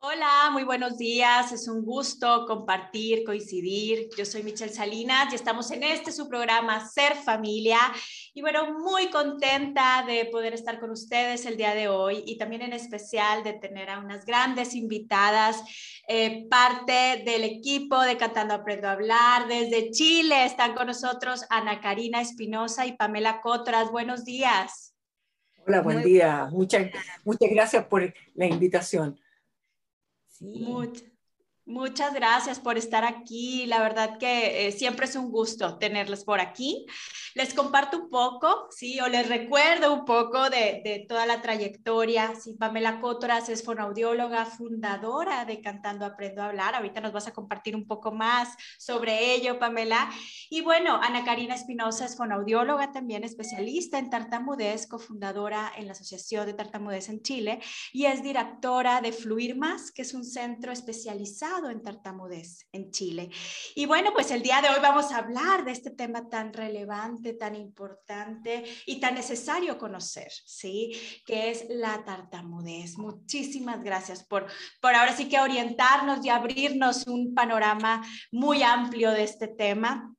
Hola, muy buenos días. Es un gusto compartir, coincidir. Yo soy Michelle Salinas y estamos en este su programa Ser Familia. Y bueno, muy contenta de poder estar con ustedes el día de hoy y también en especial de tener a unas grandes invitadas, eh, parte del equipo de Cantando Aprendo a Hablar. Desde Chile están con nosotros Ana Karina Espinosa y Pamela Cotras. Buenos días. Hola, buen día. Muchas, muchas gracias por la invitación. Muito. Muchas gracias por estar aquí. La verdad que eh, siempre es un gusto tenerles por aquí. Les comparto un poco, sí, o les recuerdo un poco de, toda la trayectoria. Sí, Pamela Cotras es fonaudióloga, fundadora de Cantando Aprendo a Hablar. Ahorita nos vas a compartir un poco más sobre ello, Pamela. Y bueno, Ana Karina Espinosa es fonaudióloga, también especialista en tartamudez, cofundadora en la Asociación de Tartamudez en Chile y es directora de Fluir Más, que es un centro especializado en tartamudez en Chile. Y bueno, pues el día de hoy vamos a hablar de este tema tan relevante, tan importante y tan necesario conocer, ¿sí? Que es la tartamudez. Muchísimas gracias por, por ahora sí que orientarnos y abrirnos un panorama muy amplio de este tema.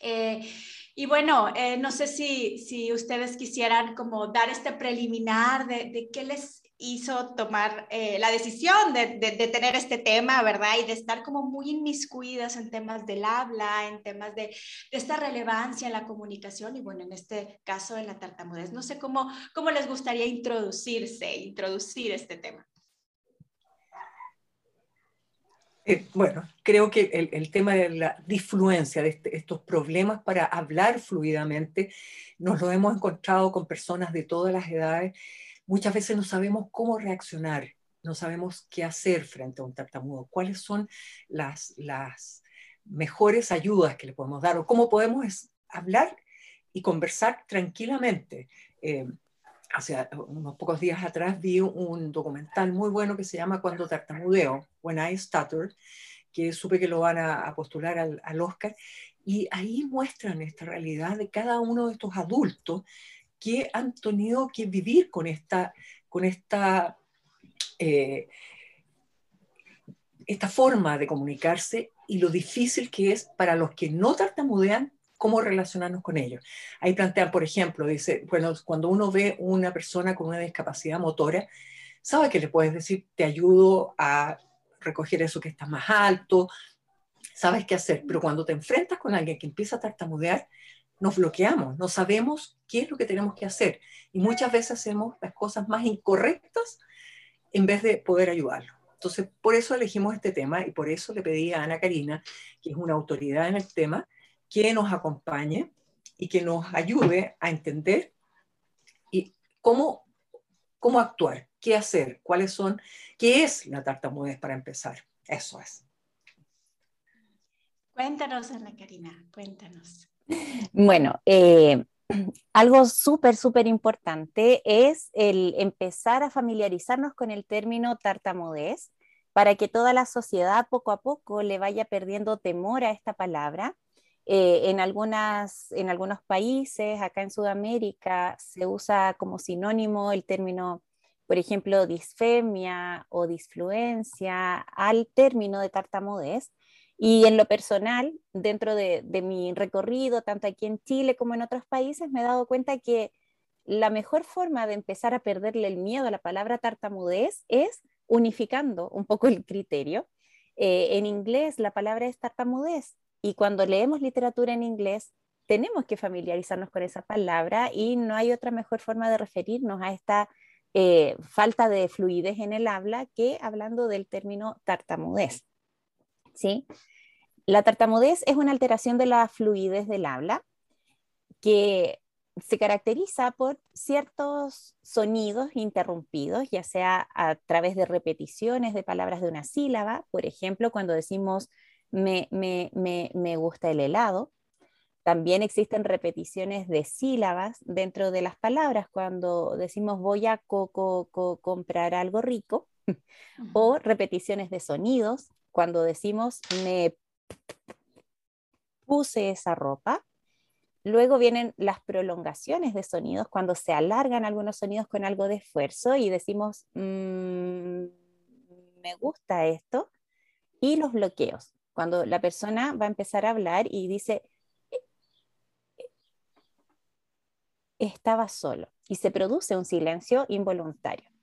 Eh, y bueno, eh, no sé si, si ustedes quisieran como dar este preliminar de, de qué les hizo tomar eh, la decisión de, de, tener este tema, ¿verdad? Y de estar como muy inmiscuidas en temas del habla, en temas de, de, esta relevancia en la comunicación y bueno, en este caso en la tartamudez. No sé cómo, cómo les gustaría introducirse, introducir este tema. Eh, bueno, creo que el, el, tema de la disfluencia, de este, estos problemas para hablar fluidamente, nos lo hemos encontrado con personas de todas las edades muchas veces no sabemos cómo reaccionar, no sabemos qué hacer frente a un tartamudo, cuáles son las, las mejores ayudas que le podemos dar o cómo podemos hablar y conversar tranquilamente. Eh, hace unos pocos días atrás vi un documental muy bueno que se llama Cuando tartamudeo, When I Stutter, que supe que lo van a, postular al, al Oscar, y ahí muestran esta realidad de cada uno de estos adultos que han tenido que vivir con esta, con esta, eh, esta forma de comunicarse y lo difícil que es para los que no tartamudean cómo relacionarnos con ellos. Ahí plantean, por ejemplo, dice, bueno, cuando uno ve una persona con una discapacidad motora, sabe que le puedes decir, te ayudo a recoger eso que está más alto, sabes qué hacer, pero cuando te enfrentas con alguien que empieza a tartamudear, nos bloqueamos, no sabemos qué es lo que tenemos que hacer y muchas veces hacemos las cosas más incorrectas en vez de poder ayudarlo. Entonces, por eso elegimos este tema y por eso le pedí a Ana Karina, que es una autoridad en el tema, que nos acompañe y que nos ayude a entender y cómo, cómo actuar, qué hacer, cuáles son, qué es la tartamudez para empezar. Eso es. Cuéntanos, Ana Karina, cuéntanos. Bueno, eh, algo súper, súper importante es el empezar a familiarizarnos con el término tartamudez para que toda la sociedad poco a poco le vaya perdiendo temor a esta palabra. Eh, en, algunas, en algunos países, acá en Sudamérica, se usa como sinónimo el término, por ejemplo, disfemia o disfluencia al término de tartamudez. Y en lo personal, dentro de, mi recorrido, tanto aquí en Chile como en otros países, me he dado cuenta que la mejor forma de empezar a perderle el miedo a la palabra tartamudez es unificando un poco el criterio. Eh, en inglés la palabra es tartamudez y cuando leemos literatura en inglés tenemos que familiarizarnos con esa palabra y no hay otra mejor forma de referirnos a esta eh, falta de fluidez en el habla que hablando del término tartamudez. ¿sí? La tartamudez es una alteración de la fluidez del habla que se caracteriza por ciertos sonidos interrumpidos, ya sea a través de repeticiones de palabras de una sílaba, por ejemplo, cuando decimos me, gusta el helado. También existen repeticiones de sílabas dentro de las palabras, cuando decimos voy a comprar algo rico, o repeticiones de sonidos, cuando decimos me puse esa ropa. Luego vienen las prolongaciones de sonidos, cuando se alargan algunos sonidos con algo de esfuerzo y decimos mm, me gusta esto, y los bloqueos, cuando la persona va a empezar a hablar y dice, estaba solo, y se produce un silencio involuntario.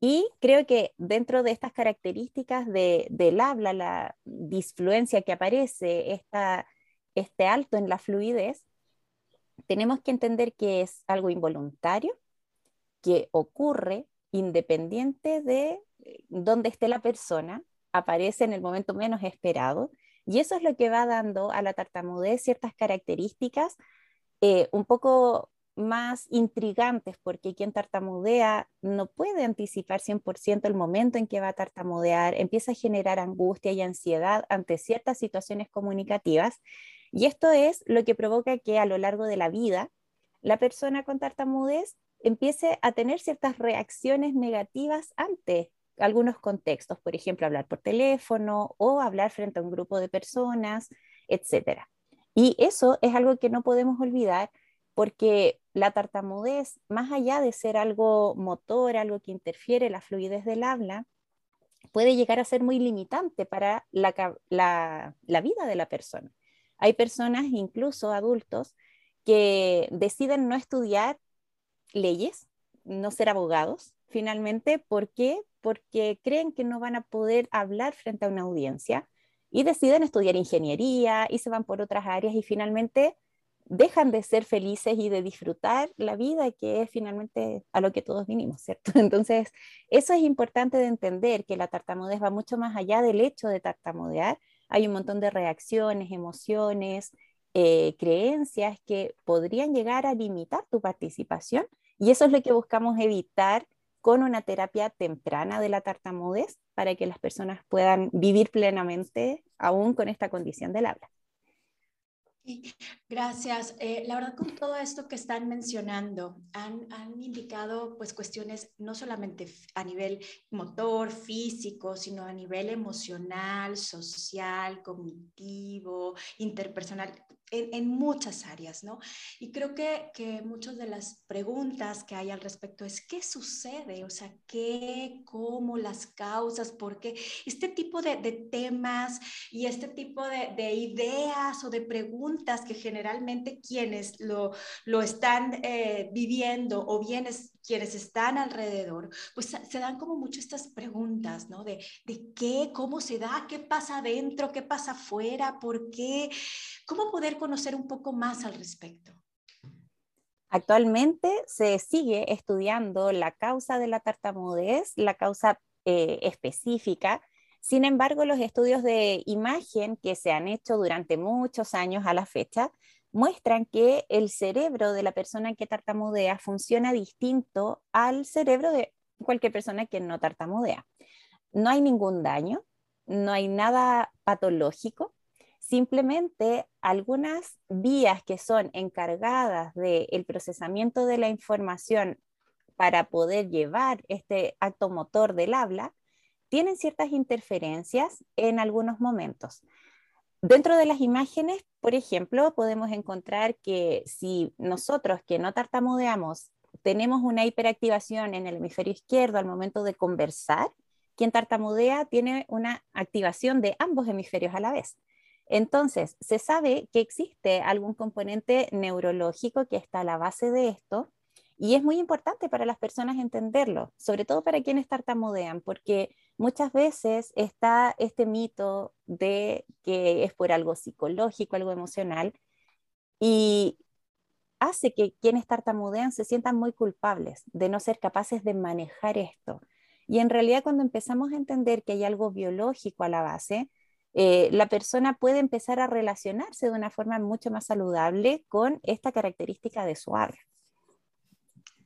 Y creo que dentro de estas características del habla, la disfluencia que aparece, esta, este alto en la fluidez, tenemos que entender que es algo involuntario, que ocurre independiente de eh, dónde esté la persona, aparece en el momento menos esperado, y eso es lo que va dando a la tartamudez ciertas características eh, un poco más intrigantes, porque quien tartamudea no puede anticipar 100% el momento en que va a tartamudear, empieza a generar angustia y ansiedad ante ciertas situaciones comunicativas, y esto es lo que provoca que a lo largo de la vida la persona con tartamudez empiece a tener ciertas reacciones negativas ante algunos contextos, por ejemplo, hablar por teléfono o hablar frente a un grupo de personas, etc. Y eso es algo que no podemos olvidar porque la tartamudez, más allá de ser algo motor, algo que interfiere la fluidez del habla, puede llegar a ser muy limitante para la, la vida de la persona. Hay personas, incluso adultos, que deciden no estudiar leyes, no ser abogados, finalmente, ¿por qué? Porque creen que no van a poder hablar frente a una audiencia y deciden estudiar ingeniería y se van por otras áreas y finalmente dejan de ser felices y de disfrutar la vida que es finalmente a lo que todos vinimos, ¿cierto? Entonces, eso es importante de entender que la tartamudez va mucho más allá del hecho de tartamudear. Hay un montón de reacciones, emociones, eh, creencias que podrían llegar a limitar tu participación y eso es lo que buscamos evitar con una terapia temprana de la tartamudez para que las personas puedan vivir plenamente aún con esta condición del habla. Gracias. Eh, la verdad, con todo esto que están mencionando, han, han, indicado pues cuestiones no solamente a nivel motor, físico, sino a nivel emocional, social, cognitivo, interpersonal en, muchas áreas, ¿no? Y creo que, que muchas de las preguntas que hay al respecto es, ¿qué sucede? O sea, ¿qué, cómo, las causas, por qué? Este tipo de, de temas y este tipo de, de, ideas o de preguntas que generalmente quienes lo, lo están eh, viviendo o bien quienes están alrededor, pues se dan como mucho estas preguntas, ¿no? De, de qué, cómo se da, qué pasa adentro, qué pasa afuera, por qué, cómo poder conocer un poco más al respecto. Actualmente se sigue estudiando la causa de la tartamudez, la causa eh, específica. Sin embargo, los estudios de imagen que se han hecho durante muchos años a la fecha muestran que el cerebro de la persona que tartamudea funciona distinto al cerebro de cualquier persona que no tartamudea. No hay ningún daño, no hay nada patológico, simplemente algunas vías que son encargadas del procesamiento de la información para poder llevar este acto motor del habla, tienen ciertas interferencias en algunos momentos. Dentro de las imágenes, por ejemplo, podemos encontrar que si nosotros que no tartamudeamos tenemos una hiperactivación en el hemisferio izquierdo al momento de conversar, quien tartamudea tiene una activación de ambos hemisferios a la vez. Entonces, se sabe que existe algún componente neurológico que está a la base de esto y es muy importante para las personas entenderlo, sobre todo para quienes tartamudean, porque muchas veces está este mito de que es por algo psicológico, algo emocional, y hace que quienes tartamudean se sientan muy culpables de no ser capaces de manejar esto. Y en realidad cuando empezamos a entender que hay algo biológico a la base, eh, la persona puede empezar a relacionarse de una forma mucho más saludable con esta característica de su habla.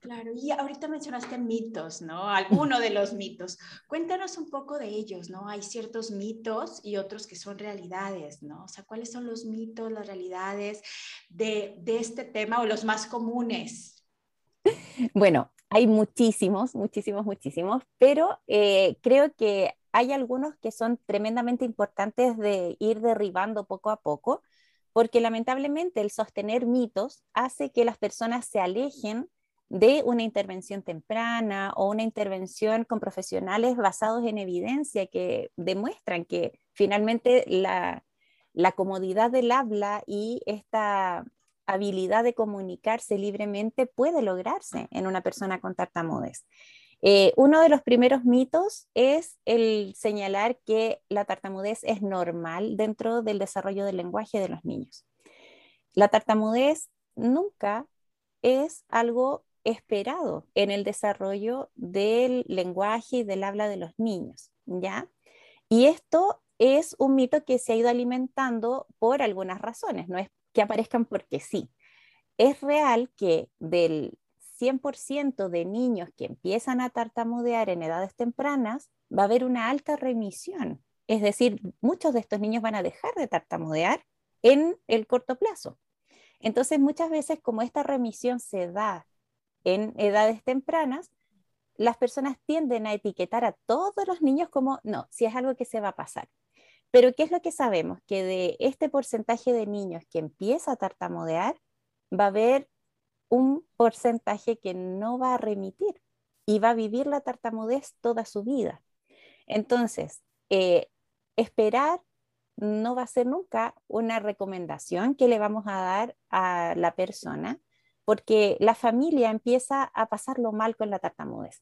Claro, y ahorita mencionaste mitos, ¿no? Alguno de los mitos. Cuéntanos un poco de ellos, ¿no? Hay ciertos mitos y otros que son realidades, ¿no? O sea, ¿cuáles son los mitos, las realidades de, este tema o los más comunes? Bueno, hay muchísimos, muchísimos, muchísimos, pero eh, creo que hay algunos que son tremendamente importantes de ir derribando poco a poco, porque lamentablemente el sostener mitos hace que las personas se alejen de una intervención temprana o una intervención con profesionales basados en evidencia que demuestran que finalmente la, la comodidad del habla y esta habilidad de comunicarse libremente puede lograrse en una persona con tartamudez. Eh, uno de los primeros mitos es el señalar que la tartamudez es normal dentro del desarrollo del lenguaje de los niños. La tartamudez nunca es algo esperado en el desarrollo del lenguaje y del habla de los niños, ¿ya? Y esto es un mito que se ha ido alimentando por algunas razones, no es que aparezcan porque sí. Es real que del 100% de niños que empiezan a tartamudear en edades tempranas, va a haber una alta remisión. Es decir, muchos de estos niños van a dejar de tartamudear en el corto plazo. Entonces, muchas veces como esta remisión se da en edades tempranas, las personas tienden a etiquetar a todos los niños como, no, si es algo que se va a pasar. Pero ¿qué es lo que sabemos? Que de este porcentaje de niños que empieza a tartamudear, va a haber un porcentaje que no va a remitir y va a vivir la tartamudez toda su vida. Entonces, eh, esperar no va a ser nunca una recomendación que le vamos a dar a la persona, porque la familia empieza a pasarlo mal con la tartamudez.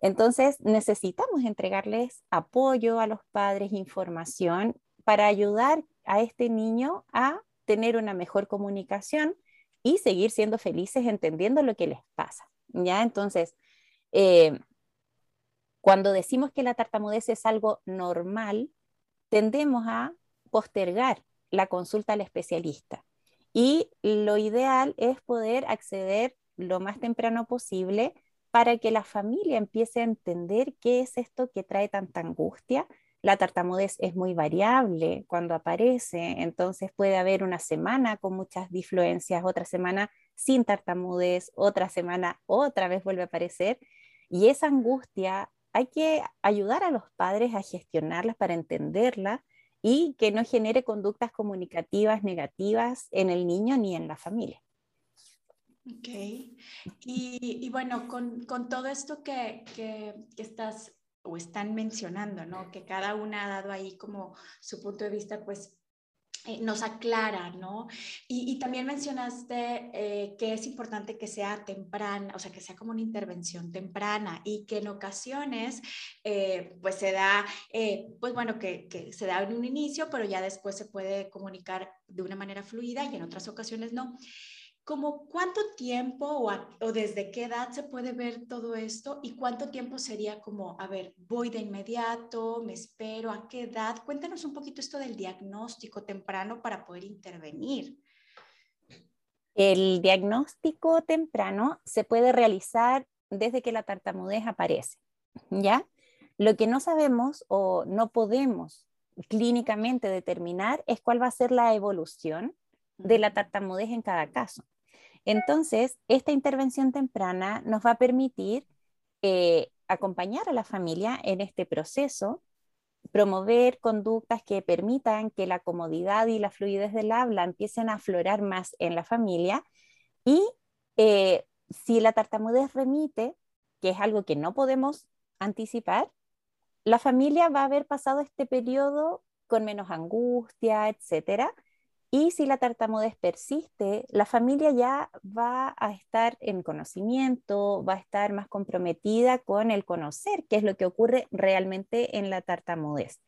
Entonces, necesitamos entregarles apoyo a los padres, información para ayudar a este niño a tener una mejor comunicación y seguir siendo felices entendiendo lo que les pasa. ¿ya? Entonces, eh, cuando decimos que la tartamudez es algo normal, tendemos a postergar la consulta al especialista. Y lo ideal es poder acceder lo más temprano posible para que la familia empiece a entender qué es esto que trae tanta angustia. La tartamudez es muy variable cuando aparece, entonces puede haber una semana con muchas difluencias, otra semana sin tartamudez, otra semana otra vez vuelve a aparecer. Y esa angustia hay que ayudar a los padres a gestionarla para entenderla y que no genere conductas comunicativas negativas en el niño ni en la familia. Ok. Y, bueno, con, todo esto que, que, estás o están mencionando, ¿no? Que cada una ha dado ahí como su punto de vista, pues eh, nos aclara, ¿no? Y, también mencionaste eh, que es importante que sea temprana, o sea, que sea como una intervención temprana y que en ocasiones, eh, pues se da, pues bueno, que, se da en un inicio, pero ya después se puede comunicar de una manera fluida y en otras ocasiones no. ¿Cómo cuánto tiempo o, desde qué edad se puede ver todo esto y cuánto tiempo sería como, a ver, voy de inmediato, me espero, a qué edad? Cuéntanos un poquito esto del diagnóstico temprano para poder intervenir. El diagnóstico temprano se puede realizar desde que la tartamudez aparece, ¿ya? Lo que no sabemos o no podemos clínicamente determinar es cuál va a ser la evolución de la tartamudez en cada caso. Entonces, esta intervención temprana nos va a permitir eh, acompañar a la familia en este proceso, promover conductas que permitan que la comodidad y la fluidez del habla empiecen a aflorar más en la familia. Y eh, si la tartamudez remite, que es algo que no podemos anticipar, la familia va a haber pasado este periodo con menos angustia, etcétera, y si la tartamudez persiste, la familia ya va a estar en conocimiento, va a estar más comprometida con el conocer qué es lo que ocurre realmente en la tartamudez.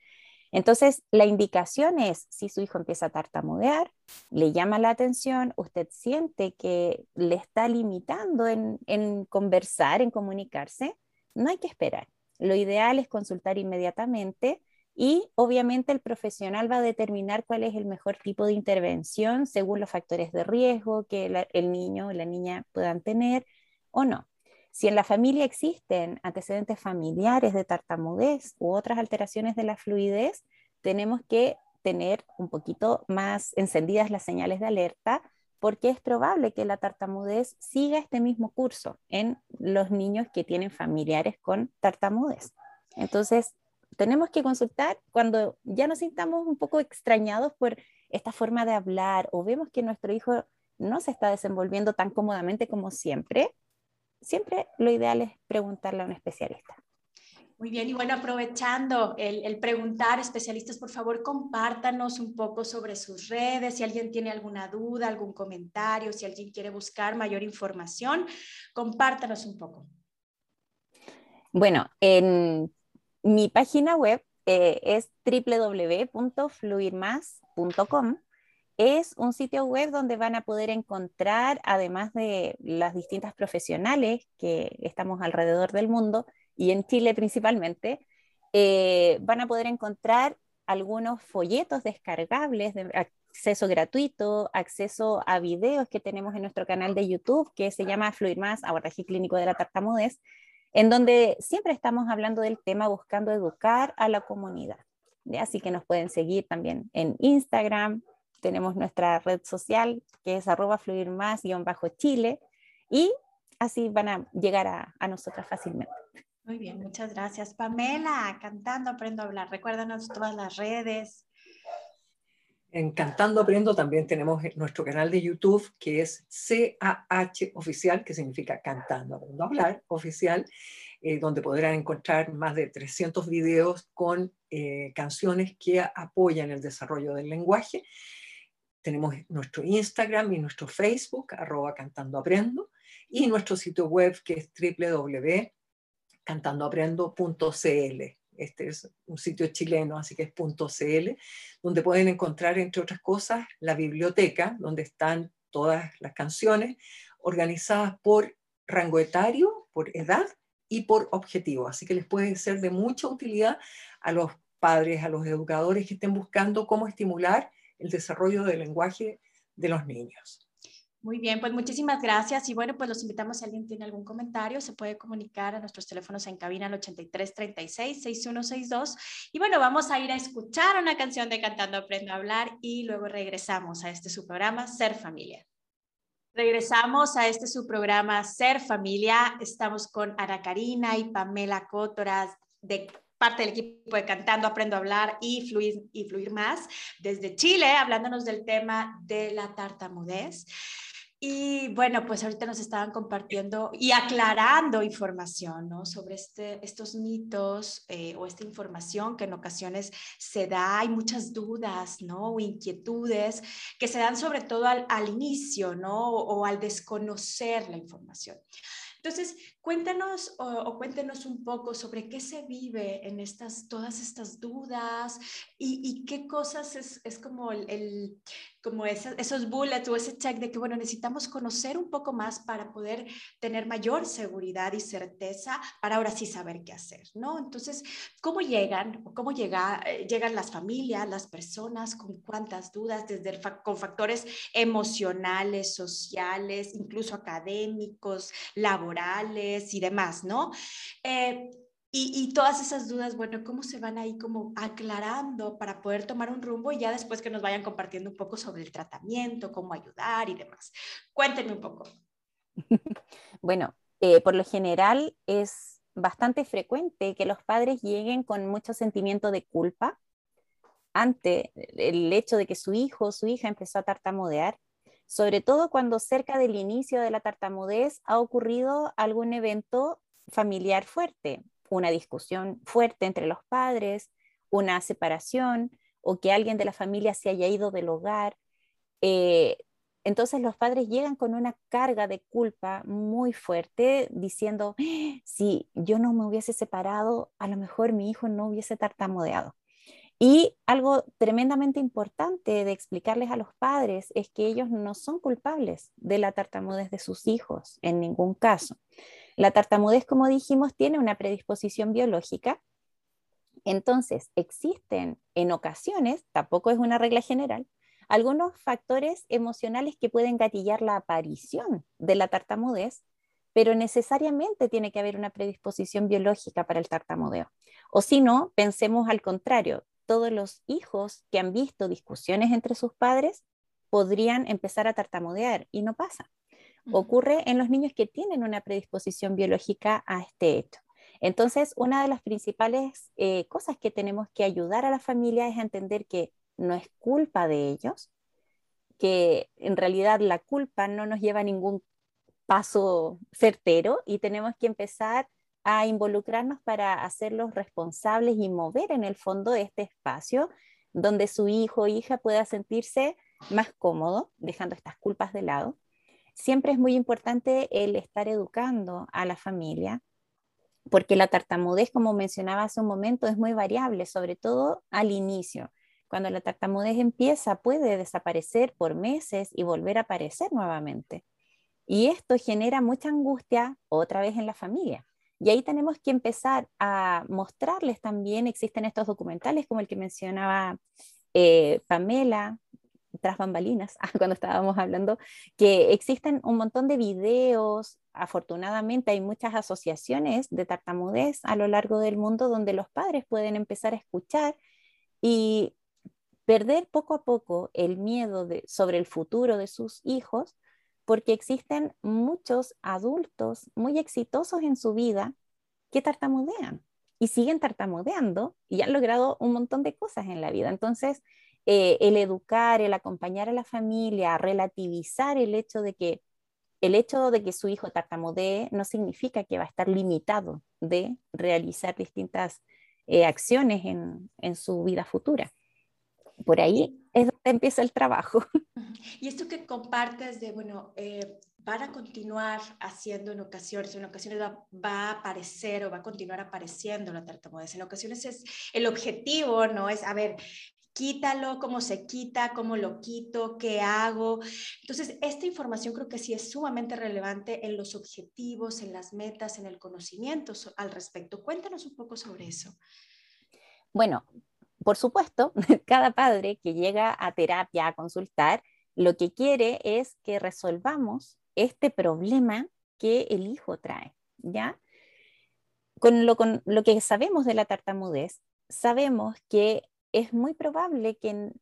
Entonces, la indicación es, si su hijo empieza a tartamudear, le llama la atención, usted siente que le está limitando en, en conversar, en comunicarse, no hay que esperar. Lo ideal es consultar inmediatamente y obviamente el profesional va a determinar cuál es el mejor tipo de intervención según los factores de riesgo que el niño o la niña puedan tener o no. Si en la familia existen antecedentes familiares de tartamudez u otras alteraciones de la fluidez, tenemos que tener un poquito más encendidas las señales de alerta porque es probable que la tartamudez siga este mismo curso en los niños que tienen familiares con tartamudez. Entonces, tenemos que consultar cuando ya nos sintamos un poco extrañados por esta forma de hablar o vemos que nuestro hijo no se está desenvolviendo tan cómodamente como siempre. siempre lo ideal es preguntarle a un especialista. Muy bien, y bueno, aprovechando el, preguntar, especialistas, por favor, compártanos un poco sobre sus redes, si alguien tiene alguna duda, algún comentario, si alguien quiere buscar mayor información, compártanos un poco. Bueno, en mi página web eh, es www.fluirmas.com. Es un sitio web donde van a poder encontrar, además de las distintas profesionales que estamos alrededor del mundo, y en Chile principalmente, eh, van a poder encontrar algunos folletos descargables de acceso gratuito, acceso a videos que tenemos en nuestro canal de YouTube que se llama Fluir Más, abordaje clínico de la tartamudez, en donde siempre estamos hablando del tema buscando educar a la comunidad. Así que nos pueden seguir también en Instagram, tenemos nuestra red social que es arroba fluir más-chile y así van a llegar a, a nosotras fácilmente. Muy bien, muchas gracias. Pamela, Cantando Aprendo a Hablar. Recuérdanos todas las redes. En Cantando Aprendo también tenemos nuestro canal de YouTube que es CAH Oficial, que significa Cantando Aprendo Hablar Oficial, eh, donde podrán encontrar más de 300 videos con eh, canciones que apoyan el desarrollo del lenguaje. Tenemos nuestro Instagram y nuestro Facebook, arroba Cantando Aprendo, y nuestro sitio web que es www cantandoaprendo.cl. Este es un sitio chileno, así que es .cl, donde pueden encontrar, entre otras cosas, la biblioteca, donde están todas las canciones, organizadas por rango etario, por edad y por objetivo. Así que les puede ser de mucha utilidad a los padres, a los educadores que estén buscando cómo estimular el desarrollo del lenguaje de los niños. Muy bien, pues muchísimas gracias. Y bueno, pues los invitamos, si alguien tiene algún comentario, se puede comunicar a nuestros teléfonos en cabina al 8336-6162. Y bueno, vamos a ir a escuchar una canción de Cantando Aprendo a Hablar y luego regresamos a este su programa Ser Familia. Regresamos a este su programa Ser Familia. Estamos con Ana Karina y Pamela Cótoras de parte del equipo de Cantando Aprendo a Hablar y Fluir, y Fluir Más desde Chile, hablándonos del tema de la tartamudez. Y bueno, pues ahorita nos estaban compartiendo y aclarando información ¿no? sobre este, estos mitos eh, o esta información que en ocasiones se da. Hay muchas dudas ¿no? o inquietudes que se dan sobre todo al, al inicio ¿no? o al desconocer la información. Entonces, cuéntanos o, cuéntenos un poco sobre qué se vive en estas, todas estas dudas y, qué cosas es, es como, el, como esos bullets o ese check de que, bueno, necesitamos conocer un poco más para poder tener mayor seguridad y certeza para ahora sí saber qué hacer, ¿no? Entonces, ¿cómo llegan o cómo llega, eh, llegan las familias, las personas, con cuántas dudas, desde con factores emocionales, sociales, incluso académicos, laborales y demás, ¿no? Eh, y, todas esas dudas, bueno, ¿cómo se van ahí como aclarando para poder tomar un rumbo y ya después que nos vayan compartiendo un poco sobre el tratamiento, cómo ayudar y demás? Cuéntenme un poco. Bueno, eh, por lo general es bastante frecuente que los padres lleguen con mucho sentimiento de culpa ante el hecho de que su hijo o su hija empezó a tartamudear, sobre todo cuando cerca del inicio de la tartamudez ha ocurrido algún evento familiar fuerte, una discusión fuerte entre los padres, una separación o que alguien de la familia se haya ido del hogar. Eh, entonces los padres llegan con una carga de culpa muy fuerte diciendo, si yo no me hubiese separado, a lo mejor mi hijo no hubiese tartamudeado. Y algo tremendamente importante de explicarles a los padres es que ellos no son culpables de la tartamudez de sus hijos en ningún caso. La tartamudez, como dijimos, tiene una predisposición biológica. Entonces, existen en ocasiones, tampoco es una regla general, algunos factores emocionales que pueden gatillar la aparición de la tartamudez, pero necesariamente tiene que haber una predisposición biológica para el tartamudeo. O si no, pensemos al contrario, todos los hijos que han visto discusiones entre sus padres podrían empezar a tartamudear y no pasa ocurre en los niños que tienen una predisposición biológica a este hecho. Entonces, una de las principales eh, cosas que tenemos que ayudar a la familia es a entender que no es culpa de ellos, que en realidad la culpa no nos lleva a ningún paso certero y tenemos que empezar a involucrarnos para hacerlos responsables y mover en el fondo este espacio donde su hijo o hija pueda sentirse más cómodo, dejando estas culpas de lado. Siempre es muy importante el estar educando a la familia, porque la tartamudez, como mencionaba hace un momento, es muy variable, sobre todo al inicio. Cuando la tartamudez empieza, puede desaparecer por meses y volver a aparecer nuevamente. Y esto genera mucha angustia otra vez en la familia. Y ahí tenemos que empezar a mostrarles también, existen estos documentales como el que mencionaba eh, Pamela, tras bambalinas, cuando estábamos hablando, que existen un montón de videos, afortunadamente hay muchas asociaciones de tartamudez a lo largo del mundo donde los padres pueden empezar a escuchar y perder poco a poco el miedo sobre el futuro de sus hijos, porque existen muchos adultos muy exitosos en su vida que tartamudean y siguen tartamudeando y han logrado un montón de cosas en la vida. Entonces, eh, el educar, el acompañar a la familia, relativizar el hecho de que el hecho de que su hijo tartamudee no significa que va a estar limitado de realizar distintas eh, acciones en, en, su vida futura. Por ahí es empieza el trabajo. Y esto que compartes de, bueno, eh, van a continuar haciendo en ocasiones, en ocasiones va, va, a aparecer o va a continuar apareciendo la tartamudez. En ocasiones es el objetivo, ¿no? Es, a ver, quítalo, cómo se quita, cómo lo quito, qué hago. Entonces, esta información creo que sí es sumamente relevante en los objetivos, en las metas, en el conocimiento al respecto. Cuéntanos un poco sobre eso. Bueno, por supuesto, cada padre que llega a terapia, a consultar, lo que quiere es que resolvamos este problema que el hijo trae, ¿ya? Con lo, con lo que sabemos de la tartamudez, sabemos que es muy probable que en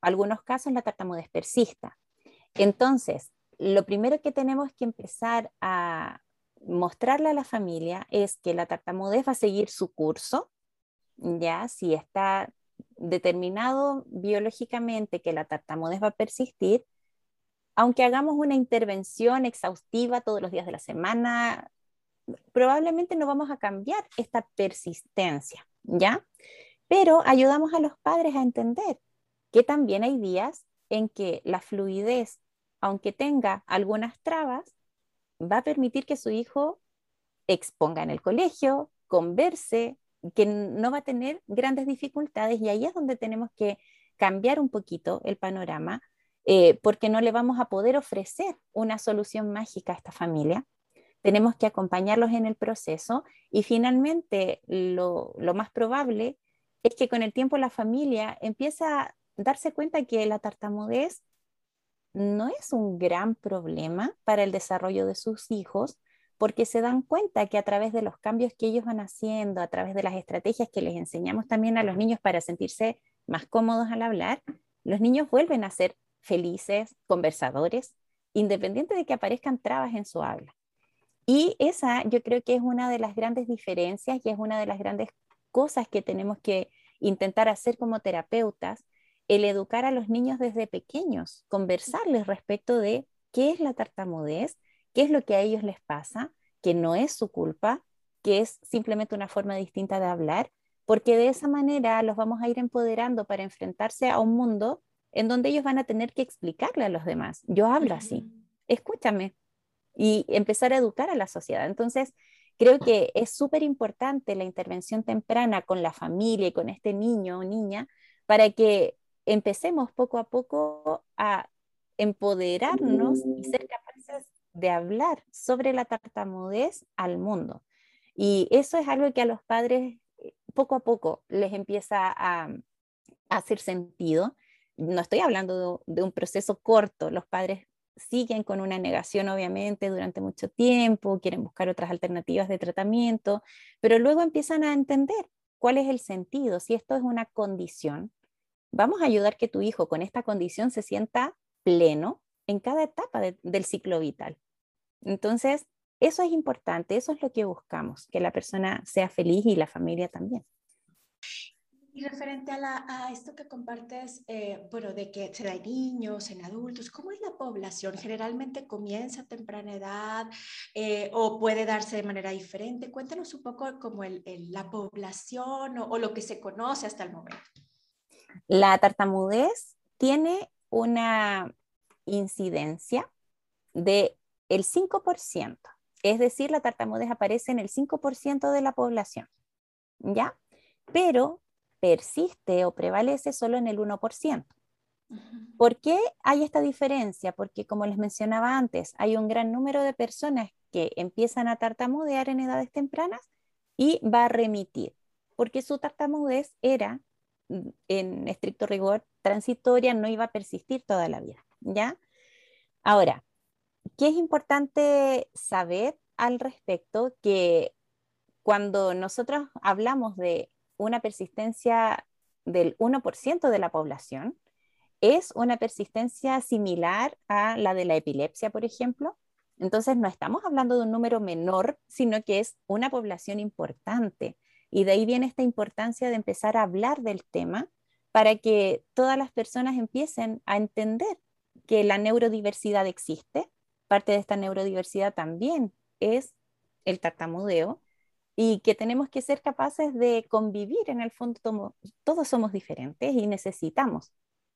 algunos casos la tartamudez persista. Entonces, lo primero que tenemos que empezar a mostrarle a la familia es que la tartamudez va a seguir su curso, ya si está determinado biológicamente que la tartamudez va a persistir, aunque hagamos una intervención exhaustiva todos los días de la semana, probablemente no vamos a cambiar esta persistencia, ¿ya? Pero ayudamos a los padres a entender que también hay días en que la fluidez, aunque tenga algunas trabas, va a permitir que su hijo exponga en el colegio, converse, que no va a tener grandes dificultades y ahí es donde tenemos que cambiar un poquito el panorama eh, porque no le vamos a poder ofrecer una solución mágica a esta familia. Tenemos que acompañarlos en el proceso y finalmente lo, más probable es que con el tiempo la familia empieza a darse cuenta que la tartamudez no es un gran problema para el desarrollo de sus hijos, porque se dan cuenta que a través de los cambios que ellos van haciendo, a través de las estrategias que les enseñamos también a los niños para sentirse más cómodos al hablar, los niños vuelven a ser felices, conversadores, independiente de que aparezcan trabas en su habla. Y esa yo creo que es una de las grandes diferencias y es una de las grandes cosas que tenemos que intentar hacer como terapeutas, el educar a los niños desde pequeños, conversarles respecto de qué es la tartamudez, qué es lo que a ellos les pasa, que no es su culpa, que es simplemente una forma distinta de hablar, porque de esa manera los vamos a ir empoderando para enfrentarse a un mundo en donde ellos van a tener que explicarle a los demás, yo hablo así, escúchame, y empezar a educar a la sociedad. Entonces, Creo que es súper importante la intervención temprana con la familia y con este niño o niña para que empecemos poco a poco a empoderarnos y ser capaces de hablar sobre la tartamudez al mundo. Y eso es algo que a los padres eh, poco a poco les empieza a, hacer sentido. No estoy hablando de, un proceso corto, los padres siguen con una negación, obviamente, durante mucho tiempo, quieren buscar otras alternativas de tratamiento, pero luego empiezan a entender cuál es el sentido, si esto es una condición. Vamos a ayudar que tu hijo con esta condición se sienta pleno en cada etapa del ciclo vital. Entonces, eso es importante, eso es lo que buscamos, que la persona sea feliz y la familia también. Y referente a, esto que compartes, eh, bueno, de que se da en niños, en adultos, ¿cómo es la población? ¿Generalmente comienza a temprana edad eh, o puede darse de manera diferente? Cuéntanos un poco como la población o, lo que se conoce hasta el momento. La tartamudez tiene una incidencia de el 5%, es decir, la tartamudez aparece en el 5% de la población, ¿ya? Pero persiste o prevalece solo en el 1%. ¿Por qué hay esta diferencia? Porque como les mencionaba antes, hay un gran número de personas que empiezan a tartamudear en edades tempranas y va a remitir, porque su tartamudez era, mm, en estricto rigor, transitoria, no iba a persistir toda la vida, ¿ya? Ahora, ¿qué es importante saber al respecto? Que cuando nosotros hablamos de una persistencia del 1% de la población, es una persistencia similar a la de la epilepsia, por ejemplo. Entonces, no estamos hablando de un número menor, sino que es una población importante. Y de ahí viene esta importancia de empezar a hablar del tema para que todas las personas empiecen a entender que la neurodiversidad existe. Parte de esta neurodiversidad también es el tartamudeo y que tenemos que ser capaces de convivir. En el fondo, todos somos diferentes y necesitamos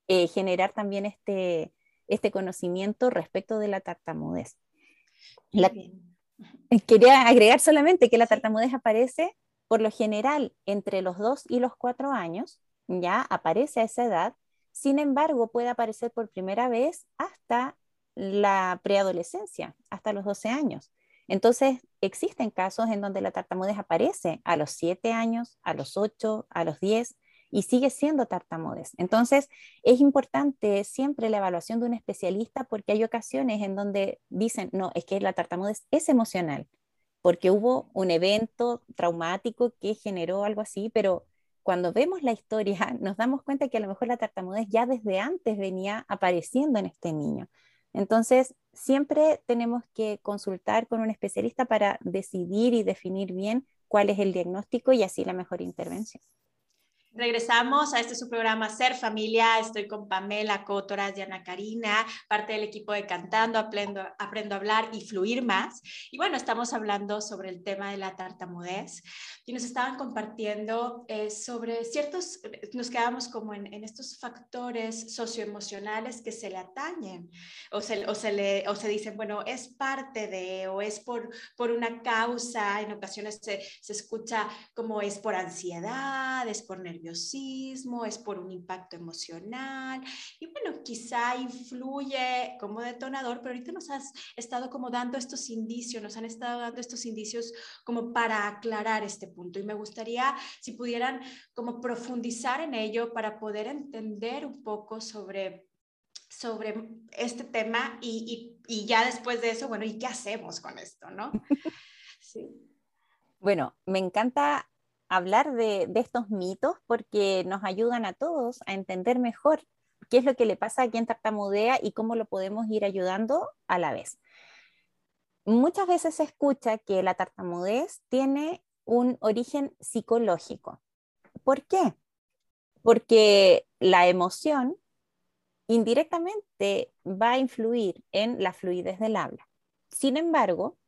eh, generar también este, este conocimiento respecto de la tartamudez. quería agregar solamente que la tartamudez aparece por lo general entre los 2 y los 4 años, ya aparece a esa edad, sin embargo puede aparecer por primera vez hasta la preadolescencia, hasta los 12 años. Entonces, existen casos en donde la tartamudez aparece a los 7 años, a los 8, a los 10 y sigue siendo tartamudez. Entonces, es importante siempre la evaluación de un especialista porque hay ocasiones en donde dicen, no, es que la tartamudez es emocional, porque hubo un evento traumático que generó algo así, pero cuando vemos la historia nos damos cuenta que a lo mejor la tartamudez ya desde antes venía apareciendo en este niño. Entonces, siempre tenemos que consultar con un especialista para decidir y definir bien cuál es el diagnóstico y así la mejor intervención. Regresamos a este su programa Ser Familia. Estoy con Pamela Cotoras y Ana Karina, parte del equipo de Cantando, Aprendo, Aprendo a Hablar y Fluir Más. Y bueno, estamos hablando sobre el tema de la tartamudez y nos estaban compartiendo eh, sobre ciertos, nos quedamos como en, en, estos factores socioemocionales que se le atañen o se, o se, le, o se dicen, bueno, es parte de o es por, por una causa. En ocasiones se, se escucha como es por ansiedad, es por nerviosismo nerviosismo, es por un impacto emocional y bueno, quizá influye como detonador, pero ahorita nos has estado como dando estos indicios, nos han estado dando estos indicios como para aclarar este punto y me gustaría si pudieran como profundizar en ello para poder entender un poco sobre sobre este tema y, y, y, ya después de eso, bueno, ¿y qué hacemos con esto, no? Sí. Bueno, me encanta hablar de, estos mitos porque nos ayudan a todos a entender mejor qué es lo que le pasa a quien tartamudea y cómo lo podemos ir ayudando a la vez. Muchas veces se escucha que la tartamudez tiene un origen psicológico. ¿Por qué? Porque la emoción indirectamente va a influir en la fluidez del habla. Sin embargo,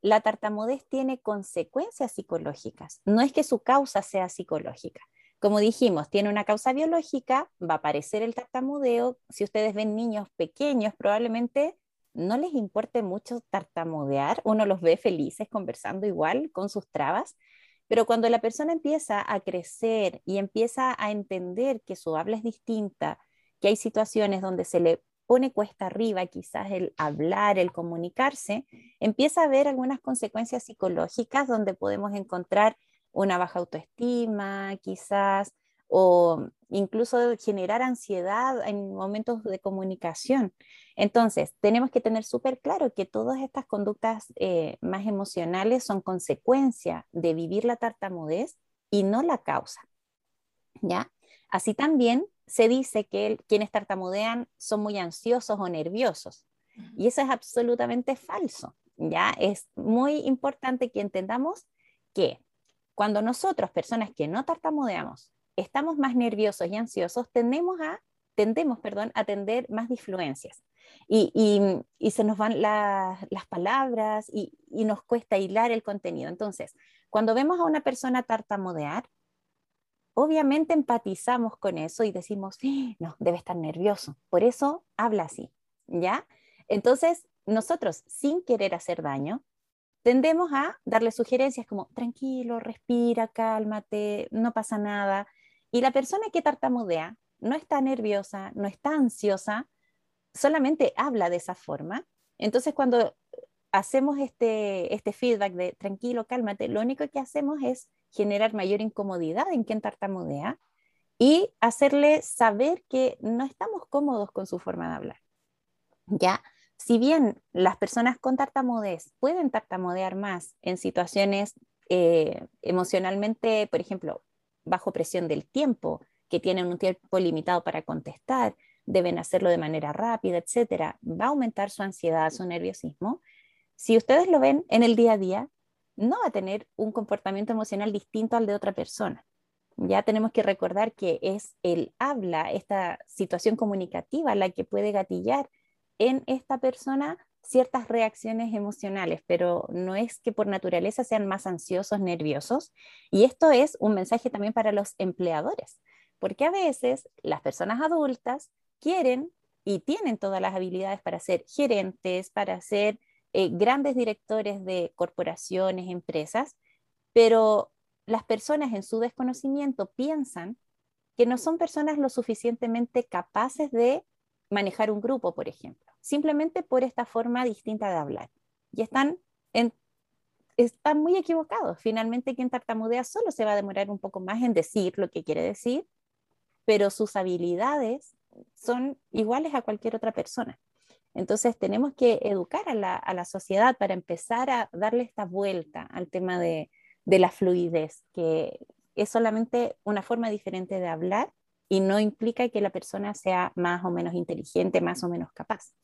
la tartamudez tiene consecuencias psicológicas. No es que su causa sea psicológica. Como dijimos, tiene una causa biológica, va a aparecer el tartamudeo. Si ustedes ven niños pequeños, probablemente no les importe mucho tartamudear. Uno los ve felices conversando igual con sus trabas. Pero cuando la persona empieza a crecer y empieza a entender que su habla es distinta, que hay situaciones donde se le pone cuesta arriba quizás el hablar, el comunicarse, empieza a haber algunas consecuencias psicológicas donde podemos encontrar una baja autoestima, quizás, o incluso generar ansiedad en momentos de comunicación. Entonces, tenemos que tener súper claro que todas estas conductas eh, más emocionales son consecuencia de vivir la tartamudez y no la causa. ¿Ya? Así también se dice que quienes tartamudean son muy ansiosos o nerviosos. Y eso es absolutamente falso. Ya es muy importante que entendamos que cuando nosotros, personas que no tartamudeamos, estamos más nerviosos y ansiosos, tendemos a, tendemos perdón, a tener más disfluencias. Y, y, se nos van las palabras y, y nos cuesta hilar el contenido. Entonces, cuando vemos a una persona tartamudear, obviamente empatizamos con eso y decimos, no, debe estar nervioso, por eso habla así, ¿ya? Entonces, nosotros, sin querer hacer daño, tendemos a darle sugerencias como, tranquilo, respira, cálmate, no pasa nada. Y la persona que tartamudea no está nerviosa, no está ansiosa, solamente habla de esa forma. Entonces, cuando hacemos este, este feedback de tranquilo, cálmate, lo único que hacemos es generar mayor incomodidad en quien tartamudea y hacerle saber que no estamos cómodos con su forma de hablar. Ya, si bien las personas con tartamudez pueden tartamudear más en situaciones eh, emocionalmente, por ejemplo, bajo presión del tiempo, que tienen un tiempo limitado para contestar, deben hacerlo de manera rápida, etcétera, va a aumentar su ansiedad, su nerviosismo. Si ustedes lo ven en el día a día, no va a tener un comportamiento emocional distinto al de otra persona. Ya tenemos que recordar que es el habla, esta situación comunicativa, la que puede gatillar en esta persona ciertas reacciones emocionales, pero no es que por naturaleza sean más ansiosos, nerviosos. Y esto es un mensaje también para los empleadores, porque a veces las personas adultas quieren y tienen todas las habilidades para ser gerentes, para ser eh, grandes directores de corporaciones, empresas, pero las personas en su desconocimiento piensan que no son personas lo suficientemente capaces de manejar un grupo, por ejemplo, simplemente por esta forma distinta de hablar. Y están, están muy equivocados. Finalmente, quien tartamudea solo se va a demorar un poco más en decir lo que quiere decir, pero sus habilidades son iguales a cualquier otra persona. Entonces tenemos que educar a la, sociedad para empezar a darle esta vuelta al tema de, la fluidez, que es solamente una forma diferente de hablar y no implica que la persona sea más o menos inteligente, más o menos capaz.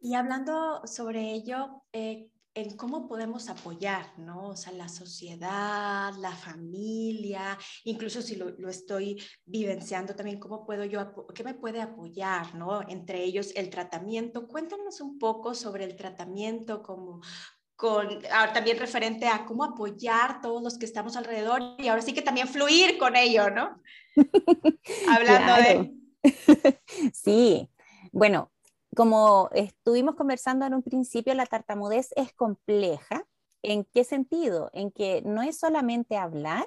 Y hablando sobre ello, eh, en cómo podemos apoyar, ¿no? O sea, la sociedad, la familia, incluso si lo, lo, estoy vivenciando también, cómo puedo yo, qué me puede apoyar, ¿no? Entre ellos el tratamiento. Cuéntanos un poco sobre el tratamiento, como con, ahora también referente a cómo apoyar todos los que estamos alrededor y ahora sí que también fluir con ello, ¿no? Hablando de... Sí, bueno, como estuvimos conversando en un principio, la tartamudez es compleja. ¿En qué sentido? En que no es solamente hablar,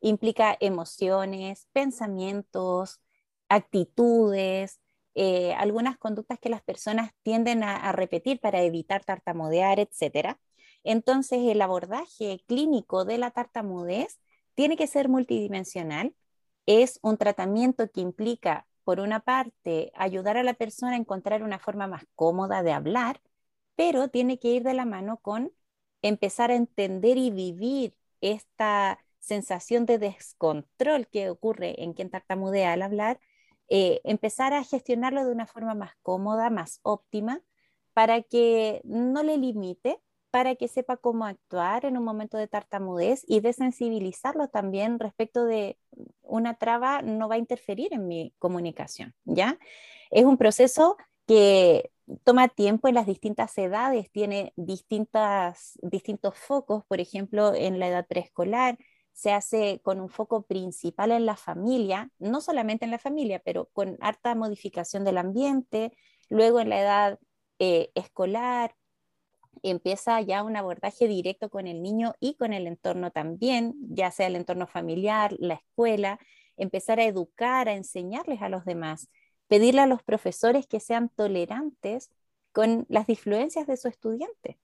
implica emociones, pensamientos, actitudes, eh, algunas conductas que las personas tienden a, repetir para evitar tartamudear, etc. Entonces, el abordaje clínico de la tartamudez tiene que ser multidimensional. Es un tratamiento que implica por una parte, ayudar a la persona a encontrar una forma más cómoda de hablar, pero tiene que ir de la mano con empezar a entender y vivir esta sensación de descontrol que ocurre en quien tartamudea al hablar, eh, empezar a gestionarlo de una forma más cómoda, más óptima, para que no le limite, para que sepa cómo actuar en un momento de tartamudez y desensibilizarlo también respecto de una traba no va a interferir en mi comunicación, ¿ya? Es un proceso que toma tiempo en las distintas edades, tiene distintas, distintos focos, por ejemplo, en la edad preescolar, se hace con un foco principal en la familia, no solamente en la familia, pero con harta modificación del ambiente, luego en la edad eh, escolar, empieza ya un abordaje directo con el niño y con el entorno también, ya sea el entorno familiar, la escuela, empezar a educar, a enseñarles a los demás, pedirle a los profesores que sean tolerantes con las disfluencias de su estudiante.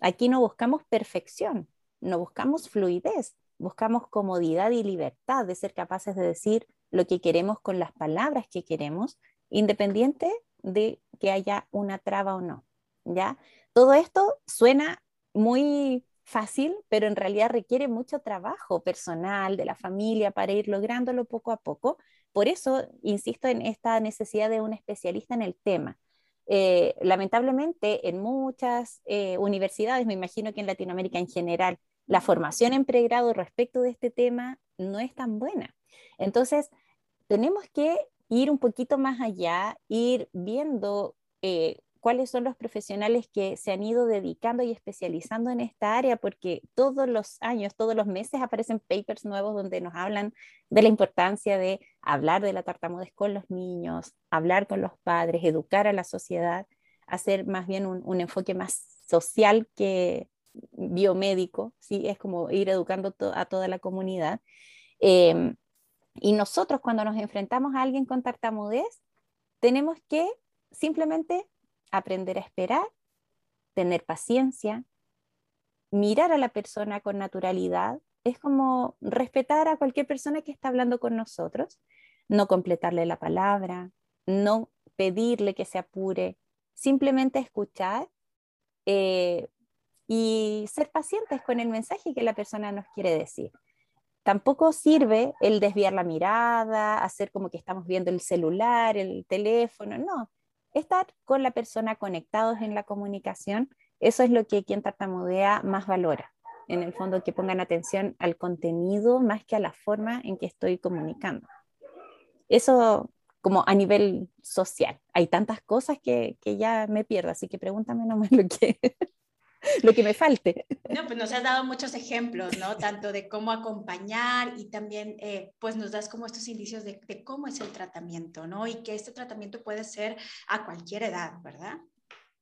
Aquí no buscamos perfección, no buscamos fluidez, buscamos comodidad y libertad de ser capaces de decir lo que queremos con las palabras que queremos, independiente de que haya una traba o no. ¿Ya? Todo esto suena muy fácil, pero en realidad requiere mucho trabajo personal de la familia para ir lográndolo poco a poco. Por eso insisto en esta necesidad de un especialista en el tema. Eh, lamentablemente, en muchas eh, universidades, me imagino que en Latinoamérica en general, la formación en pregrado respecto de este tema no es tan buena. Entonces, tenemos que ir un poquito más allá, ir viendo eh, cuáles son los profesionales que se han ido dedicando y especializando en esta área, porque todos los años, todos los meses aparecen papers nuevos donde nos hablan de la importancia de hablar de la tartamudez con los niños, hablar con los padres, educar a la sociedad, hacer más bien un, enfoque más social que biomédico, ¿sí? es como ir educando a toda la comunidad. Em, y nosotros cuando nos enfrentamos a alguien con tartamudez, tenemos que simplemente aprender a esperar, tener paciencia, mirar a la persona con naturalidad. Es como respetar a cualquier persona que está hablando con nosotros, no completarle la palabra, no pedirle que se apure, simplemente escuchar eh, y ser pacientes con el mensaje que la persona nos quiere decir. Tampoco sirve el desviar la mirada, hacer como que estamos viendo el celular, el teléfono, no estar con la persona conectados en la comunicación, eso es lo que quien tartamudea más valora. En el fondo, que pongan atención al contenido más que a la forma en que estoy comunicando. Eso como a nivel social. Hay tantas cosas que, que ya me pierdo, así que pregúntame nomás lo que, lo que me falte. No, pues nos has dado muchos ejemplos, ¿no? Tanto de cómo acompañar y también, eh, pues nos das como estos indicios de, de, cómo es el tratamiento, ¿no? Y que este tratamiento puede ser a cualquier edad, ¿verdad?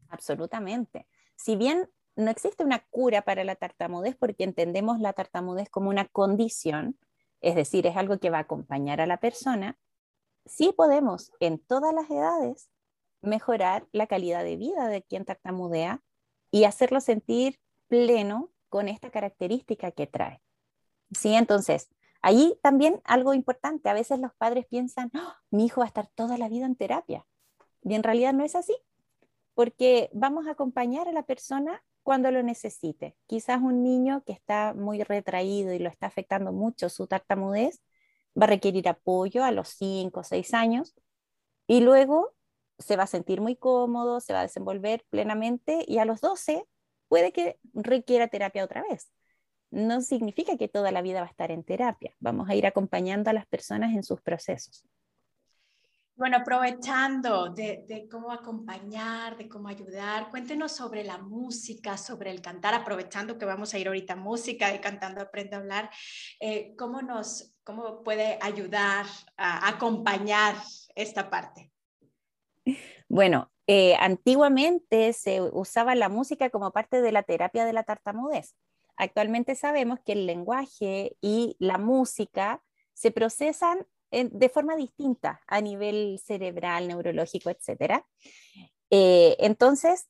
Absolutamente. Si bien no existe una cura para la tartamudez porque entendemos la tartamudez como una condición, es decir, es algo que va a acompañar a la persona, sí podemos en todas las edades mejorar la calidad de vida de quien tartamudea y hacerlo sentir pleno con esta característica que trae. ¿Sí? Entonces, ahí también algo importante, a veces los padres piensan, ¡Ah! mi hijo va a estar toda la vida en terapia. Y en realidad no es así, porque vamos a acompañar a la persona cuando lo necesite. Quizás un niño que está muy retraído y lo está afectando mucho su tartamudez va a requerir apoyo a los 5 o 6 años y luego se va a sentir muy cómodo, se va a desenvolver plenamente y a los 12 puede que requiera terapia otra vez. No significa que toda la vida va a estar en terapia. Vamos a ir acompañando a las personas en sus procesos. Bueno, aprovechando de, cómo acompañar, de cómo ayudar, cuéntenos sobre la música, sobre el cantar, aprovechando que vamos a ir ahorita a música de Cantando Aprende a Hablar, eh, ¿cómo nos cómo puede ayudar a acompañar esta parte? Bueno, eh, antiguamente se usaba la música como parte de la terapia de la tartamudez. Actualmente sabemos que el lenguaje y la música se procesan de forma distinta a nivel cerebral, neurológico, etc. Eh, entonces,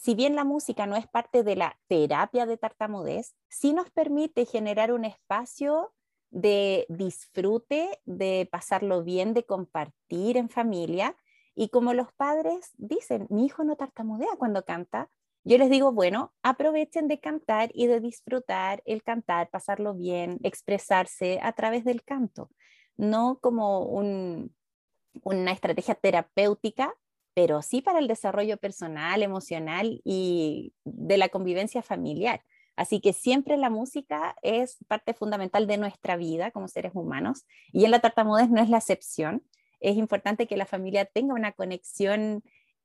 si bien la música no es parte de la terapia de tartamudez, sí nos permite generar un espacio de disfrute, de pasarlo bien, de compartir en familia y como los padres dicen, mi hijo no tartamudea cuando canta, yo les digo, bueno, aprovechen de cantar y de disfrutar el cantar, pasarlo bien, expresarse a través del canto, no como una estrategia terapéutica, pero sí para el desarrollo personal, emocional y de la convivencia familiar. Así que siempre la música es parte fundamental de nuestra vida como seres humanos y en la tartamudez no es la excepción es importante que la familia tenga una conexión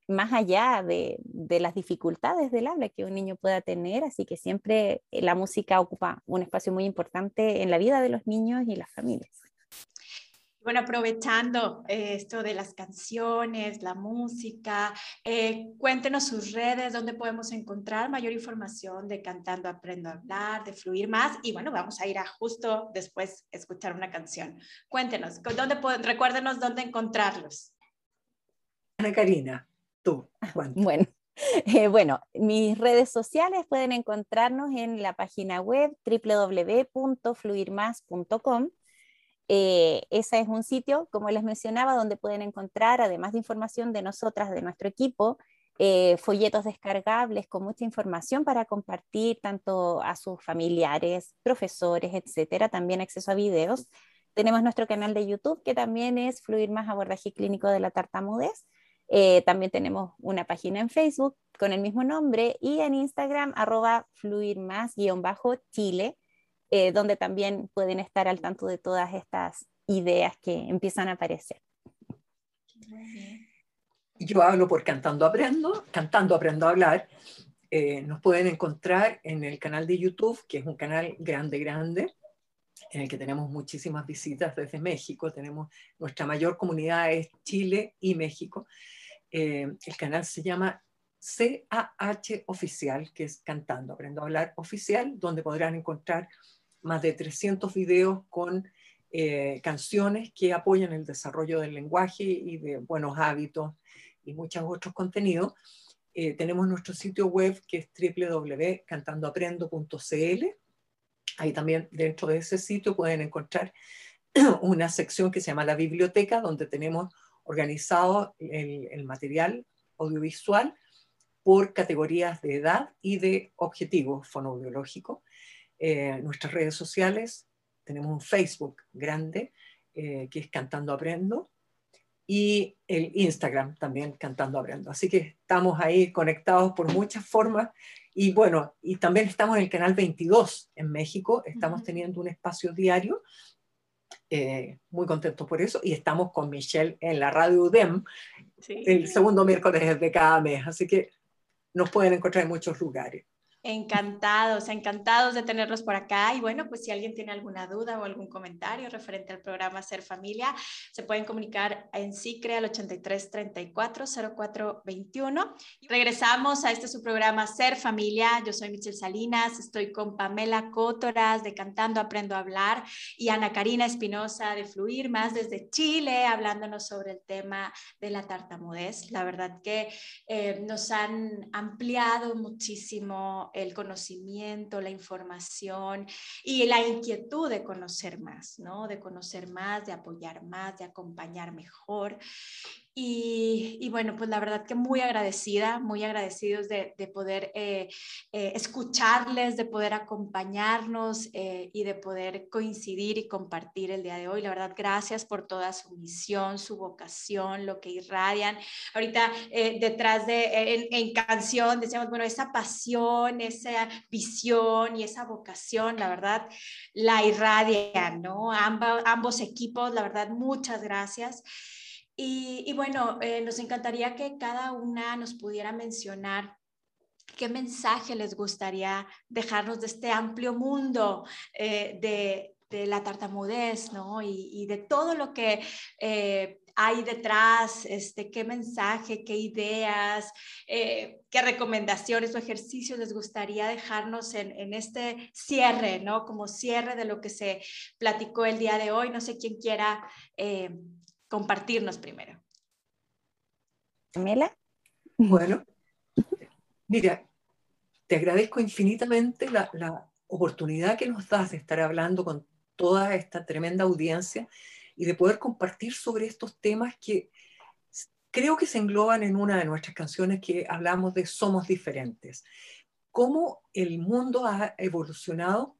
más allá de, las dificultades del habla que un niño pueda tener, así que siempre eh, la música ocupa un espacio muy importante en la vida de los niños y las familias. Bueno, aprovechando eh, esto de las canciones, la música, eh, cuéntenos sus redes, dónde podemos encontrar mayor información de Cantando Aprendo a Hablar, de Fluir Más. Y bueno, vamos a ir a justo después escuchar una canción. Cuéntenos, ¿dónde recuérdenos dónde encontrarlos. Ana Karina, tú. Bueno. Eh, bueno, mis redes sociales pueden encontrarnos en la página web www.fluirmas.com eh, ese es un sitio, como les mencionaba, donde pueden encontrar, además de información de nosotras, de nuestro equipo, eh, folletos descargables con mucha información para compartir tanto a sus familiares, profesores, etcétera, también acceso a videos. Tenemos nuestro canal de YouTube que también es Fluir Más Abordaje Clínico de la Tartamudez. Eh, también tenemos una página en Facebook con el mismo nombre y en Instagram arroba fluir más guion bajo Chile eh, donde también pueden estar al tanto de todas estas ideas que empiezan a aparecer. Yo hablo por Cantando Aprendo, Cantando Aprendo a Hablar. Eh, nos pueden encontrar en el canal de YouTube, que es un canal grande, grande, en el que tenemos muchísimas visitas desde México. Tenemos nuestra mayor comunidad es Chile y México. Eh, el canal se llama CAH Oficial, que es Cantando Aprendo a Hablar Oficial, donde podrán encontrar más de 300 videos con eh, canciones que apoyan el desarrollo del lenguaje y de buenos hábitos y muchos otros contenidos. Eh, tenemos nuestro sitio web que es www.cantandoaprendo.cl. Ahí también dentro de ese sitio pueden encontrar una sección que se llama la biblioteca, donde tenemos organizado el, material audiovisual por categorías de edad y de objetivos fonoaudiológicos. Eh, nuestras redes sociales, tenemos un Facebook grande eh, que es Cantando Aprendo y el Instagram también Cantando Aprendo. Así que estamos ahí conectados por muchas formas. Y bueno, y también estamos en el canal 22 en México, estamos teniendo un espacio diario eh, muy contentos por eso. Y estamos con Michelle en la radio UDEM el segundo miércoles de cada mes, así que nos pueden encontrar en muchos lugares. Encantados, encantados de tenerlos por acá. Y bueno, pues si alguien tiene alguna duda o algún comentario referente al programa Ser Familia, se pueden comunicar en SICRE al 83 34 04 21. Regresamos a este su programa Ser Familia. Yo soy Michelle Salinas, estoy con Pamela Cótoras de Cantando Aprendo a Hablar y Ana Karina Espinosa de Fluir Más desde Chile, hablándonos sobre el tema de la tartamudez. La verdad que eh, nos han ampliado muchísimo el conocimiento, la información y la inquietud de conocer más, ¿no? De conocer más, de apoyar más, de acompañar mejor. Y, bueno, pues la verdad que muy agradecida, muy agradecidos de, poder eh, eh, escucharles, de poder acompañarnos eh, y de poder coincidir y compartir el día de hoy. La verdad, gracias por toda su misión, su vocación, lo que irradian. Ahorita detrás de, en, canción, decíamos, bueno, esa pasión, esa visión y esa vocación, la verdad, la irradian, ¿no? ambos equipos, la verdad, muchas gracias. Y, bueno, eh, nos encantaría que cada una nos pudiera mencionar qué mensaje les gustaría dejarnos de este amplio mundo eh, de, la tartamudez, ¿no? Y, de todo lo que eh, hay detrás, este, qué mensaje, qué ideas, qué recomendaciones o ejercicios les gustaría dejarnos en, este cierre, ¿no? Como cierre de lo que se platicó el día de hoy. No sé quién quiera compartirnos primero. Camila. Bueno, mira, te agradezco infinitamente la, oportunidad que nos das de estar hablando con toda esta tremenda audiencia y de poder compartir sobre estos temas que creo que se engloban en una de nuestras canciones que hablamos de Somos diferentes. Cómo el mundo ha evolucionado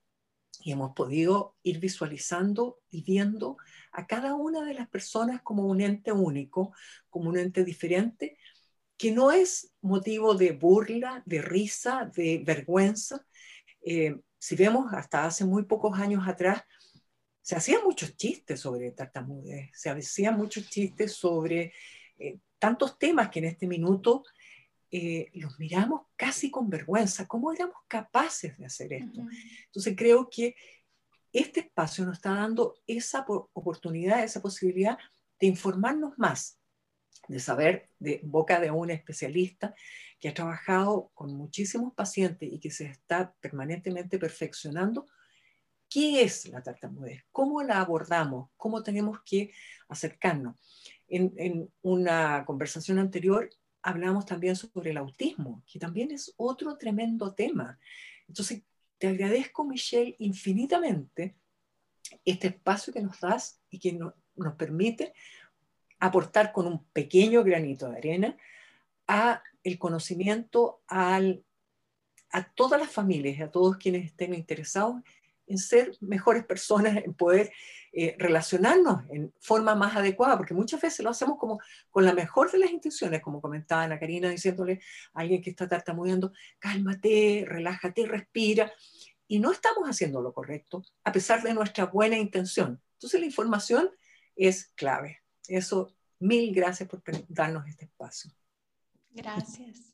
y hemos podido ir visualizando y viendo a cada una de las personas como un ente único, como un ente diferente, que no es motivo de burla, de risa, de vergüenza. Eh, si vemos hasta hace muy pocos años atrás, se hacían muchos chistes sobre tartamudez, se hacían muchos chistes sobre eh, tantos temas que en este minuto eh, los miramos casi con vergüenza. ¿Cómo éramos capaces de hacer esto? Entonces creo que este espacio nos está dando esa oportunidad, esa posibilidad de informarnos más, de saber de boca de un especialista que ha trabajado con muchísimos pacientes y que se está permanentemente perfeccionando, ¿qué es la tartamudez? ¿Cómo la abordamos? ¿Cómo tenemos que acercarnos? En, en una conversación anterior hablamos también sobre el autismo, que también es otro tremendo tema. Entonces, te agradezco, Michelle, infinitamente este espacio que nos das y que nos permite aportar con un pequeño granito de arena a el conocimiento al, a todas las familias, a todos quienes estén interesados en ser mejores personas, en poder eh, relacionarnos en forma más adecuada, porque muchas veces lo hacemos como con la mejor de las intenciones, como comentaba Ana Karina, diciéndole a alguien que está tartamudeando, cálmate, relájate, respira, y no estamos haciendo lo correcto, a pesar de nuestra buena intención. Entonces la información es clave. Eso, mil gracias por darnos este espacio. Gracias.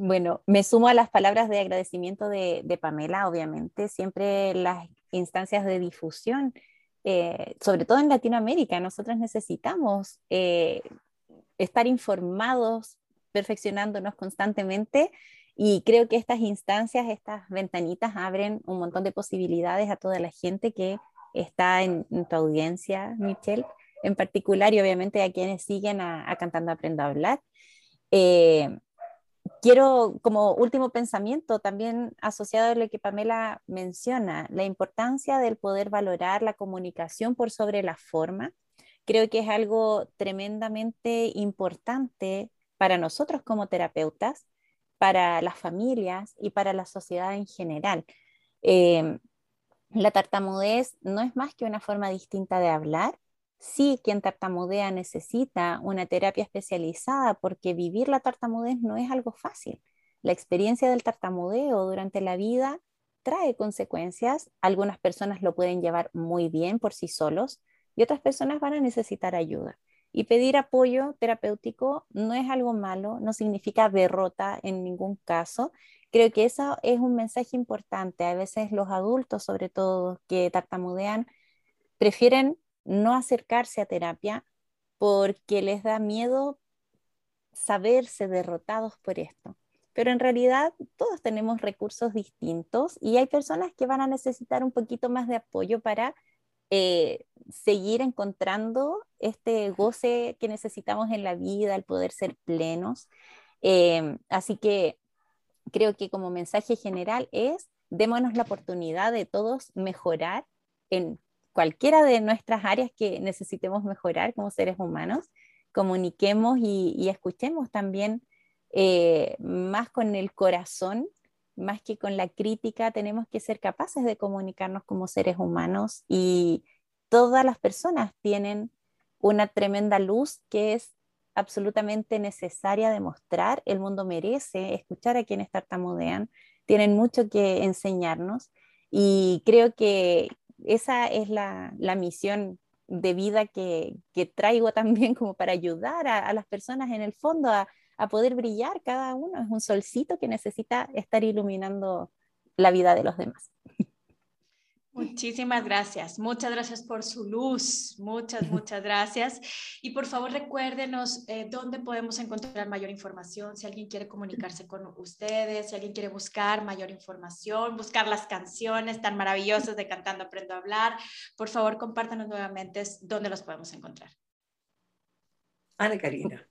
Bueno, me sumo a las palabras de agradecimiento de, Pamela, obviamente. Siempre las instancias de difusión, eh, sobre todo en Latinoamérica, nosotros necesitamos eh, estar informados, perfeccionándonos constantemente y creo que estas instancias, estas ventanitas abren un montón de posibilidades a toda la gente que está en, tu audiencia, Michelle, en particular, y obviamente a quienes siguen a, Cantando Aprendo a Hablar. Eh, quiero, como último pensamiento, también asociado a lo que Pamela menciona, la importancia del poder valorar la comunicación por sobre la forma. Creo que es algo tremendamente importante para nosotros como terapeutas, para las familias y para la sociedad en general. Eh, la tartamudez no es más que una forma distinta de hablar Sí, quien tartamudea necesita una terapia especializada porque vivir la tartamudez no es algo fácil. La experiencia del tartamudeo durante la vida trae consecuencias. Algunas personas lo pueden llevar muy bien por sí solos y otras personas van a necesitar ayuda. Y pedir apoyo terapéutico no es algo malo, no significa derrota en ningún caso. Creo que eso es un mensaje importante. A veces los adultos, sobre todo, que tartamudean, prefieren no acercarse a terapia porque les da miedo saberse derrotados por esto. Pero en realidad todos tenemos recursos distintos y hay personas que van a necesitar un poquito más de apoyo para eh, seguir encontrando este goce que necesitamos en la vida, el poder ser plenos. Em, así que creo que como mensaje general es, démonos la oportunidad de todos mejorar en cualquiera de nuestras áreas que necesitemos mejorar como seres humanos, comuniquemos y, escuchemos también eh, más con el corazón, más que con la crítica, tenemos que ser capaces de comunicarnos como seres humanos y todas las personas tienen una tremenda luz que es absolutamente necesaria de mostrar. El mundo merece escuchar a quienes tartamudean, tienen mucho que enseñarnos y creo que, esa es la, misión de vida que, traigo también como para ayudar a, las personas en el fondo a, a, poder brillar. Cada uno es un solcito que necesita estar iluminando la vida de los demás. Muchísimas gracias. Muchas gracias por su luz. Muchas, muchas gracias. Y por favor recuérdenos eh, dónde podemos encontrar mayor información. Si alguien quiere comunicarse con ustedes, si alguien quiere buscar mayor información, buscar las canciones tan maravillosas de Cantando Aprendo a Hablar, por favor compártanos nuevamente dónde los podemos encontrar. Ana Karina.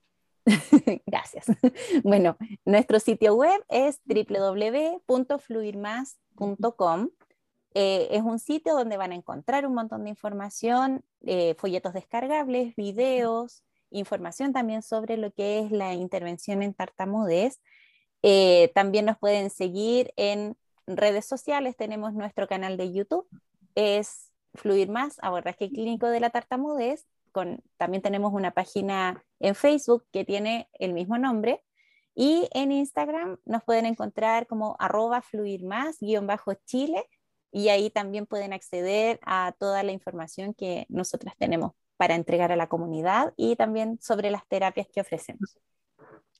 Gracias. Bueno, nuestro sitio web es www.fluirmas.com eh, es un sitio donde van a encontrar un montón de información, eh, folletos descargables, videos, información también sobre lo que es la intervención en tartamudez. Eh, también nos pueden seguir en redes sociales, tenemos nuestro canal de YouTube, es Fluir Más, abordaje clínico de la tartamudez. Con, también tenemos una página en Facebook que tiene el mismo nombre. Y en Instagram nos pueden encontrar como arroba fluir más guion bajo Chile y ahí también pueden acceder a toda la información que nosotras tenemos para entregar a la comunidad y también sobre las terapias que ofrecemos.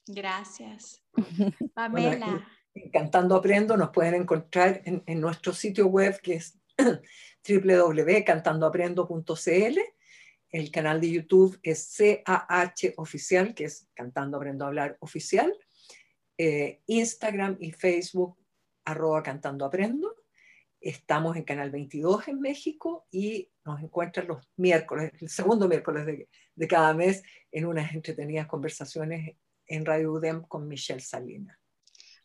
Gracias. Pamela. Encantando Aprendo nos pueden encontrar en, en nuestro sitio web que es www.cantandoaprendo.cl. El canal de YouTube es CAH Oficial, que es Cantando Aprendo a Hablar Oficial. Eh, Instagram y Facebook, arroba Cantando Aprendo. Estamos en Canal 22 en México y nos encuentran los miércoles, el segundo miércoles de, de cada mes, en unas entretenidas conversaciones en Radio UDEM con Michelle Salinas.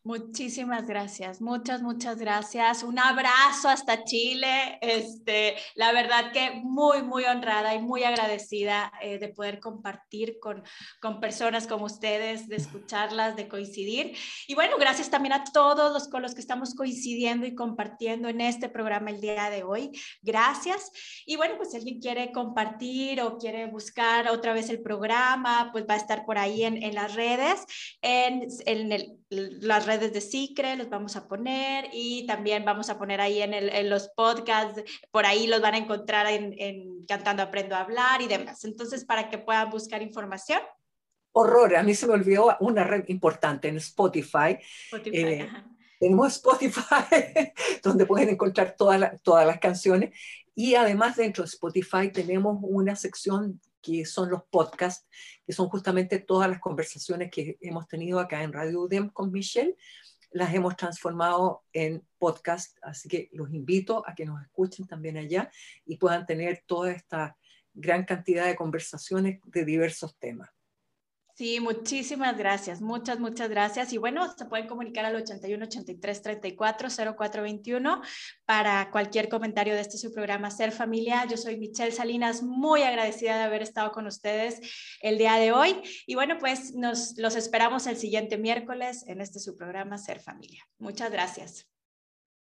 Muchísimas gracias, muchas, muchas gracias. Un abrazo hasta Chile. Este, la verdad que muy, muy honrada y muy agradecida eh, de poder compartir con, con personas como ustedes, de escucharlas, de coincidir. Y bueno, gracias también a todos los con los que estamos coincidiendo y compartiendo en este programa el día de hoy. Gracias. Y bueno, pues si alguien quiere compartir o quiere buscar otra vez el programa, pues va a estar por ahí en, en las redes, en, en el, las redes de Cicre, los vamos a poner y también vamos a poner ahí en, el, en los podcasts, por ahí los van a encontrar en, en, Cantando Aprendo a Hablar y demás. Entonces, para que puedan buscar información. Horror, a mí se me olvidó una red importante en Spotify. Spotify eh, tenemos Spotify, donde pueden encontrar todas, todas las canciones. Y además dentro de Spotify tenemos una sección que son los podcasts, que son justamente todas las conversaciones que hemos tenido acá en Radio UDEM con Michelle, las hemos transformado en podcast, así que los invito a que nos escuchen también allá y puedan tener toda esta gran cantidad de conversaciones de diversos temas. Sí, muchísimas gracias, muchas, muchas gracias. Y bueno, se pueden comunicar al 81 83 34 0421 para cualquier comentario de este su programa Ser Familia. Yo soy Michelle Salinas, muy agradecida de haber estado con ustedes el día de hoy. Y bueno, pues nos los esperamos el siguiente miércoles en este su programa Ser Familia. Muchas gracias.